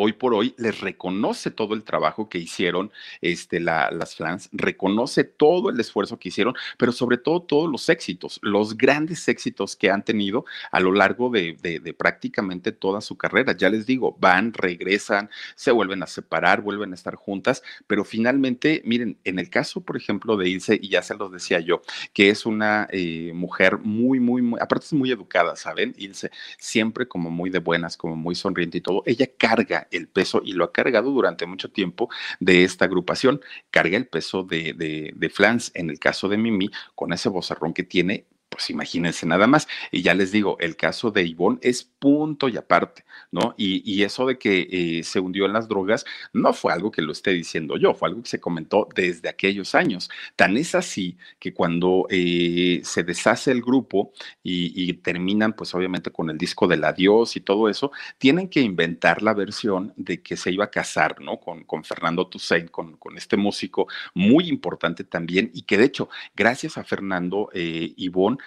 hoy por hoy les reconoce todo el trabajo que hicieron este, las flans, reconoce todo el esfuerzo que hicieron, pero sobre todo todos los éxitos, los grandes éxitos que han tenido a lo largo de, prácticamente toda su carrera. Ya les digo, van, regresan, se vuelven a separar, vuelven a estar juntas, pero finalmente, miren, en el caso, por ejemplo, de Ilse, y ya se los decía yo, que es una eh, mujer muy, muy, muy, aparte es muy educada, ¿saben? Ilse, siempre como muy de buenas, como muy sonriente y todo, ella carga el peso y lo ha cargado durante mucho tiempo de esta agrupación. Carga el peso de, de, de Flans, en el caso de Mimi, con ese bozarrón que tiene, pues imagínense nada más. Y ya les digo, el caso de Ivonne es punto y aparte, ¿no? Y, eso de que eh, se hundió en las drogas no fue algo que lo esté diciendo yo, fue algo que se comentó desde aquellos años. Tan es así que cuando eh, se deshace el grupo y, terminan, pues obviamente con el disco del adiós y todo eso, tienen que inventar la versión de que se iba a casar, ¿no? Con, con Fernando Toussaint, con, con este músico muy importante también y que de hecho, gracias a Fernando, eh, Ivonne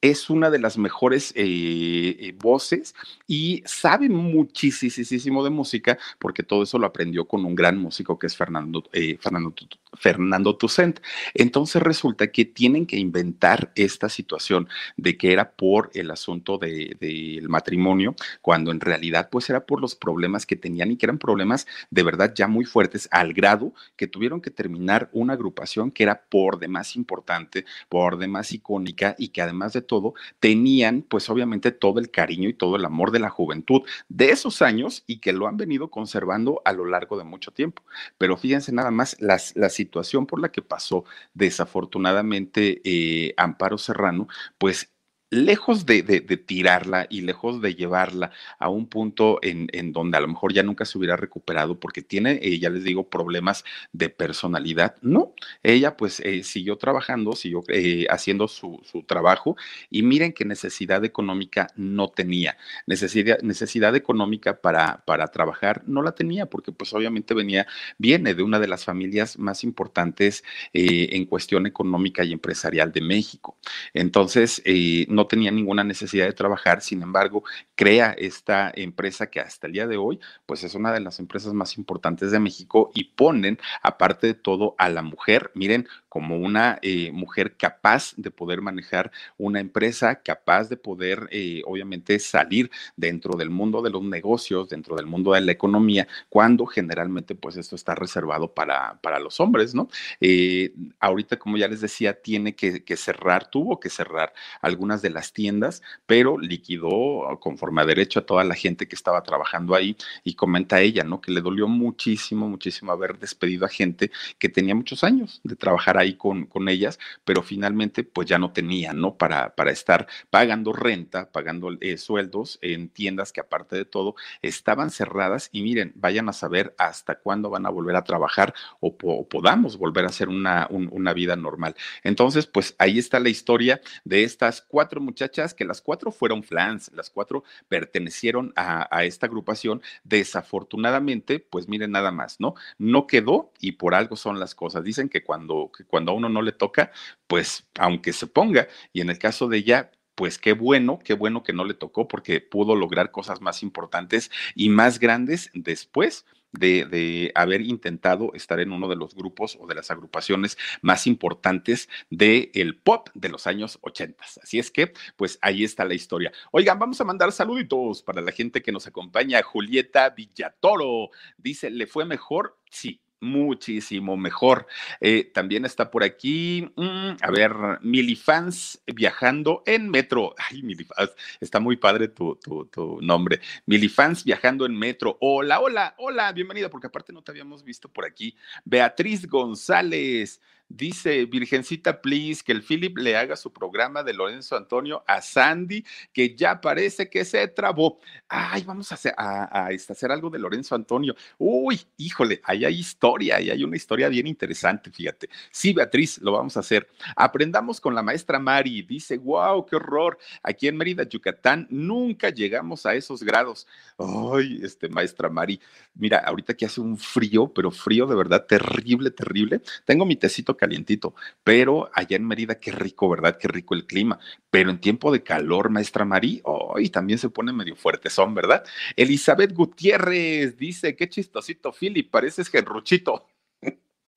es una de las mejores eh, eh, voces y sabe muchísimo de música porque todo eso lo aprendió con un gran músico que es Fernando, eh, Fernando, Fernando Toussaint. Entonces resulta que tienen que inventar esta situación de que era por el asunto del de, matrimonio, cuando en realidad pues era por los problemas que tenían y que eran problemas de verdad ya muy fuertes al grado que tuvieron que terminar una agrupación que era por demás importante, por demás icónica y que además de todo tenían pues obviamente todo el cariño y todo el amor de la juventud de esos años y que lo han venido conservando a lo largo de mucho tiempo. Pero fíjense nada más las, la situación por la que pasó desafortunadamente eh, Amparo Serrano, pues lejos de, tirarla y lejos de llevarla a un punto en, donde a lo mejor ya nunca se hubiera recuperado porque tiene, eh, ya les digo, problemas de personalidad, no, ella pues eh, siguió trabajando, siguió eh, haciendo su, trabajo y miren qué necesidad económica no tenía, necesidad, necesidad económica para, para trabajar no la tenía porque pues obviamente venía, viene de una de las familias más importantes en cuestión económica y empresarial de México. Entonces, no tenía ninguna necesidad de trabajar, sin embargo, crea esta empresa que hasta el día de hoy, pues es una de las empresas más importantes de México y ponen, aparte de todo, a la mujer, miren, como una eh, mujer capaz de poder manejar una empresa, capaz de poder, eh, obviamente, salir dentro del mundo de los negocios, dentro del mundo de la economía, cuando generalmente, pues esto está reservado para, para los hombres, ¿no? Eh, ahorita, como ya les decía, tiene que, que cerrar, tuvo que cerrar algunas de las tiendas, pero liquidó conforme a derecho a toda la gente que estaba trabajando ahí y comenta ella, ¿no? Que le dolió muchísimo, muchísimo haber despedido a gente que tenía muchos años de trabajar ahí con, con ellas, pero finalmente pues ya no tenía, ¿no? Para, para estar pagando renta, pagando eh, sueldos en tiendas que aparte de todo estaban cerradas y miren, vayan a saber hasta cuándo van a volver a trabajar o, podamos volver a hacer una, una vida normal. Entonces, pues ahí está la historia de estas cuatro muchachas que las cuatro fueron flans, las cuatro pertenecieron a, esta agrupación. Desafortunadamente, pues miren nada más, ¿no? No quedó y por algo son las cosas. Dicen que cuando, cuando a uno no le toca, pues aunque se ponga, y en el caso de ella, pues qué bueno, qué bueno que no le tocó porque pudo lograr cosas más importantes y más grandes después de, haber intentado estar en uno de los grupos o de las agrupaciones más importantes del pop de los años 80. Así es que, pues ahí está la historia. Oigan, vamos a mandar saluditos para la gente que nos acompaña. Julieta Villatoro dice, ¿le fue mejor? Sí, muchísimo mejor. Eh, también está por aquí, mm, a ver, Milifans viajando en metro. Ay, Milifans, está muy padre tu, tu, tu, nombre. Milifans viajando en metro. Hola, hola, hola, bienvenida, porque aparte no te habíamos visto por aquí. Beatriz González. Dice, Virgencita, please, que el Philip le haga su programa de Lorenzo Antonio a Sandy, que ya parece que se trabó. Ay, vamos a hacer, a, este, hacer algo de Lorenzo Antonio. Uy, híjole, ahí hay historia, ahí hay una historia bien interesante, fíjate. Sí, Beatriz, lo vamos a hacer. Aprendamos con la maestra Mari. Dice, wow, qué horror. Aquí en Mérida, Yucatán, nunca llegamos a esos grados. Ay, este, maestra Mari, mira, ahorita que hace un frío, pero frío de verdad terrible, terrible. Tengo mi tecito calientito, pero allá en Mérida, qué rico, ¿verdad? Qué rico el clima. Pero en tiempo de calor, maestra Marí, hoy también se pone medio fuerte son, ¿verdad? Elizabeth Gutiérrez dice, qué chistosito, Philip, pareces genruchito.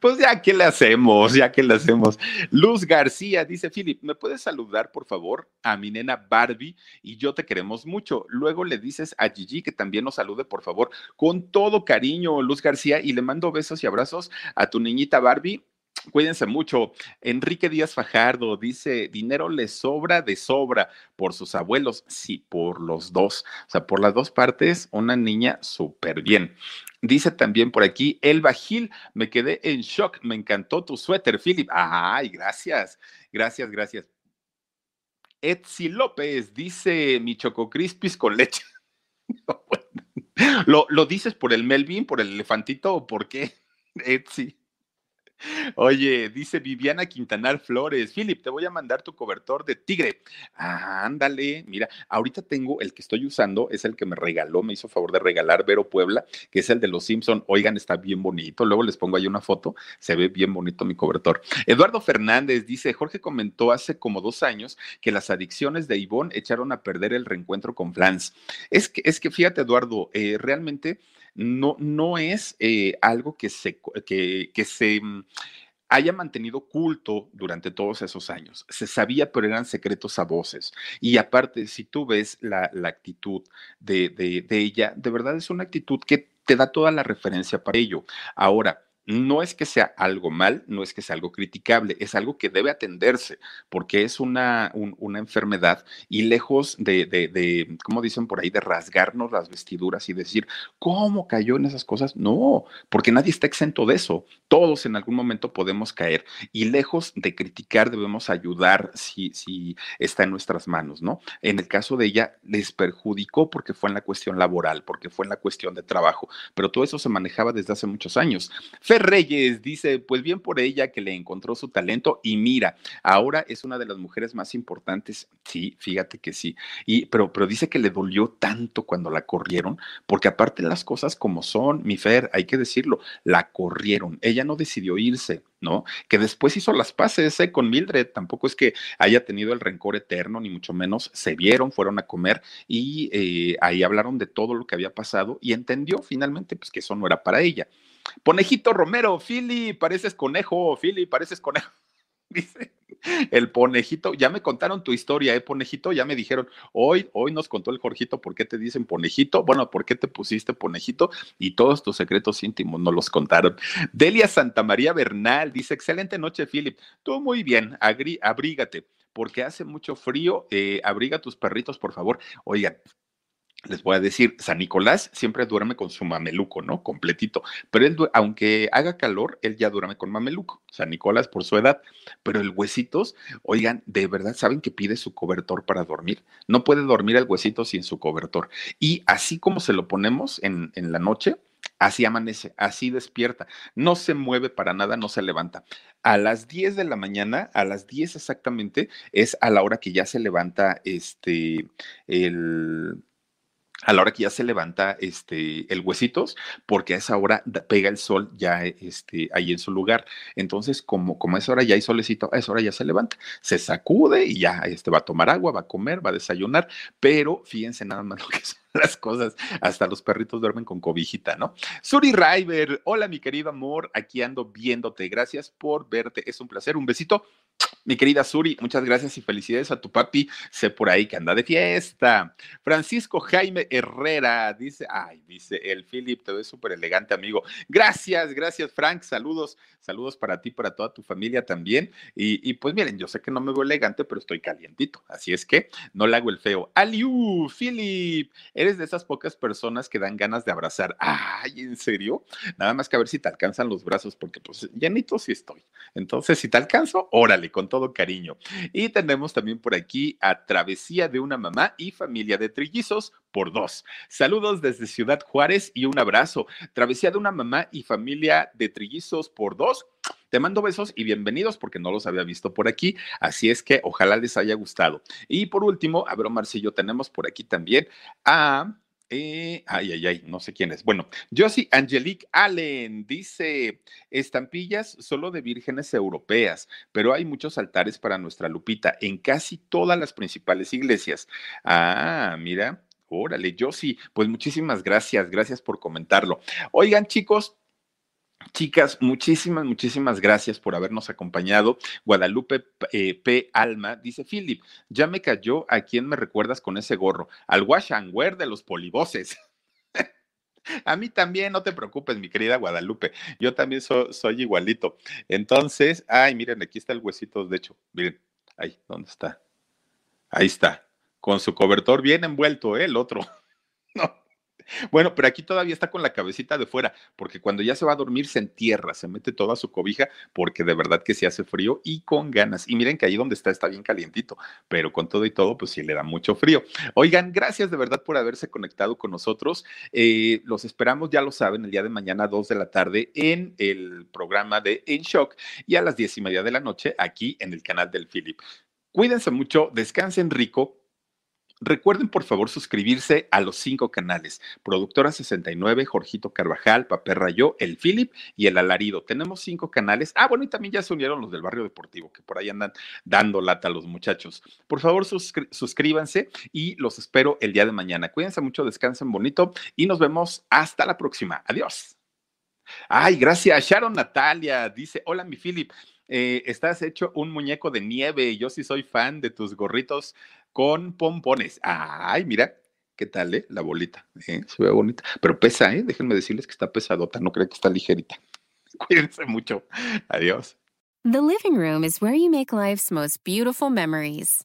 Pues ya que le hacemos, ya que le hacemos. Luz García dice, Philip, ¿me puedes saludar, por favor, a mi nena Barbie? Y yo te queremos mucho. Luego le dices a Gigi que también nos salude, por favor, con todo cariño, Luz García, y le mando besos y abrazos a tu niñita Barbie. Cuídense mucho. Enrique Díaz Fajardo dice, dinero le sobra de sobra por sus abuelos. Sí, por los dos. O sea, por las dos partes, una niña súper bien. Dice también por aquí, El Bajil, me quedé en shock, me encantó tu suéter, Philip. Ay, gracias, gracias, gracias. Etsi López dice, mi choco crispis con leche. (laughs) ¿Lo, ¿Lo dices por el Melvin, por el elefantito o por qué? (laughs) Etsy. Oye, dice Viviana Quintanar Flores, Philip, te voy a mandar tu cobertor de tigre. ándale, mira, ahorita tengo el que estoy usando, es el que me regaló, me hizo favor de regalar Vero Puebla, que es el de los Simpson. Oigan, está bien bonito. Luego les pongo ahí una foto, se ve bien bonito mi cobertor. Eduardo Fernández dice, Jorge comentó hace como dos años que las adicciones de Ivonne echaron a perder el reencuentro con Flans. Es que, es que fíjate, Eduardo, eh, realmente no, no es eh, algo que se, que, que se mm, haya mantenido oculto durante todos esos años. Se sabía, pero eran secretos a voces. Y aparte, si tú ves la, la actitud de, de, de, ella, de verdad es una actitud que te da toda la referencia para ello. Ahora, no es que sea algo mal, no es que sea algo criticable, es algo que debe atenderse, porque es una, una enfermedad y lejos de, de, como dicen por ahí, de rasgarnos las vestiduras y decir, ¿cómo cayó en esas cosas? No, porque nadie está exento de eso. Todos en algún momento podemos caer y lejos de criticar debemos ayudar si, si está en nuestras manos, ¿no? En el caso de ella, les perjudicó porque fue en la cuestión laboral, porque fue en la cuestión de trabajo, pero todo eso se manejaba desde hace muchos años. Fer Reyes dice, pues bien por ella que le encontró su talento y mira, ahora es una de las mujeres más importantes. Sí, fíjate que sí. Y pero pero dice que le dolió tanto cuando la corrieron, porque aparte las cosas como son, mi Fer, hay que decirlo, la corrieron. Ella no decidió irse, ¿no? Que después hizo las paces ¿eh? con Mildred, tampoco es que haya tenido el rencor eterno, ni mucho menos, se vieron, fueron a comer y eh, ahí hablaron de todo lo que había pasado y entendió finalmente pues que eso no era para ella. Ponejito Romero, Philly, pareces conejo, Philly, pareces conejo. (laughs) Dice el ponejito, ya me contaron tu historia, ¿eh, ponejito? Ya me dijeron, hoy, hoy nos contó el Jorgito por qué te dicen ponejito, bueno, por qué te pusiste ponejito y todos tus secretos íntimos nos los contaron. Delia Santa María Bernal dice, excelente noche, Philip. Tú muy bien, abrígate porque hace mucho frío, eh, abriga tus perritos, por favor. Oigan, les voy a decir, San Nicolás siempre duerme con su mameluco, ¿no? Completito. Pero él, aunque haga calor, él ya duerme con mameluco. San Nicolás por su edad. Pero el huesitos, oigan, de verdad, ¿saben que pide su cobertor para dormir? No puede dormir el huesito sin su cobertor. Y así como se lo ponemos en, en la noche, así amanece, así despierta. No se mueve para nada, no se levanta. A las 10 de la mañana, a las 10 exactamente, es a la hora que ya se levanta este, el a la hora que ya se levanta este, el huesitos, porque a esa hora pega el sol ya este, ahí en su lugar. Entonces, como, como a esa hora ya hay solecito, a esa hora ya se levanta, se sacude y ya este, va a tomar agua, va a comer, va a desayunar, pero fíjense nada más lo que (laughs) son (laughs) las cosas, hasta los perritos duermen con cobijita, ¿no? Suri River, hola mi querido amor, aquí ando viéndote, gracias por verte, es un placer, un besito mi querida Suri, muchas gracias y felicidades a tu papi. Sé por ahí que anda de fiesta. Francisco Jaime Herrera dice, ay, dice el Philip, te ves súper elegante, amigo. Gracias, gracias, Frank. Saludos, saludos para ti, para toda tu familia también. Y, y pues miren, yo sé que no me veo elegante, pero estoy calientito. Así es que no le hago el feo. Aliu, Philip, eres de esas pocas personas que dan ganas de abrazar. Ay, ¿en serio? Nada más que a ver si te alcanzan los brazos, porque pues llenito sí estoy. Entonces, si te alcanzo, órale, con todo cariño. Y tenemos también por aquí a Travesía de una mamá y familia de trillizos por dos. Saludos desde Ciudad Juárez y un abrazo. Travesía de una mamá y familia de trillizos por dos. Te mando besos y bienvenidos porque no los había visto por aquí, así es que ojalá les haya gustado. Y por último, a ver, Marcillo, tenemos por aquí también a eh, ay, ay, ay, no sé quién es. Bueno, Josie Angelique Allen dice, estampillas solo de vírgenes europeas, pero hay muchos altares para nuestra Lupita en casi todas las principales iglesias. Ah, mira. Órale, Josie, pues muchísimas gracias, gracias por comentarlo. Oigan, chicos, Chicas, muchísimas, muchísimas gracias por habernos acompañado. Guadalupe eh, P. Alma dice, Philip, ya me cayó a quién me recuerdas con ese gorro, al wash and wear de los polivoces. (laughs) a mí también, no te preocupes, mi querida Guadalupe, yo también soy igualito. Entonces, ay, miren, aquí está el huesito, de hecho, miren, ahí, ¿dónde está? Ahí está, con su cobertor bien envuelto, ¿eh? el otro. (laughs) no. Bueno, pero aquí todavía está con la cabecita de fuera, porque cuando ya se va a dormir se entierra, se mete toda su cobija, porque de verdad que se hace frío y con ganas. Y miren que ahí donde está está bien calientito, pero con todo y todo, pues sí le da mucho frío. Oigan, gracias de verdad por haberse conectado con nosotros. Eh, los esperamos, ya lo saben, el día de mañana, dos de la tarde, en el programa de En Shock y a las diez y media de la noche aquí en el canal del Philip. Cuídense mucho, descansen rico, Recuerden, por favor, suscribirse a los cinco canales. Productora 69, Jorgito Carvajal, Papel Rayo, El Philip y El Alarido. Tenemos cinco canales. Ah, bueno, y también ya se unieron los del Barrio Deportivo, que por ahí andan dando lata a los muchachos. Por favor, suscríbanse y los espero el día de mañana. Cuídense mucho, descansen bonito y nos vemos hasta la próxima. Adiós. Ay, gracias. Sharon Natalia dice, hola mi Philip. Eh, estás hecho un muñeco de nieve. Yo sí soy fan de tus gorritos con pompones. Ay, mira, ¿qué tal, eh? La bolita, ¿eh? Se ve bonita. Pero pesa, ¿eh? Déjenme decirles que está pesadota, no creo que está ligerita. (laughs) Cuídense mucho. Adiós. The living room is where you make life's most beautiful memories.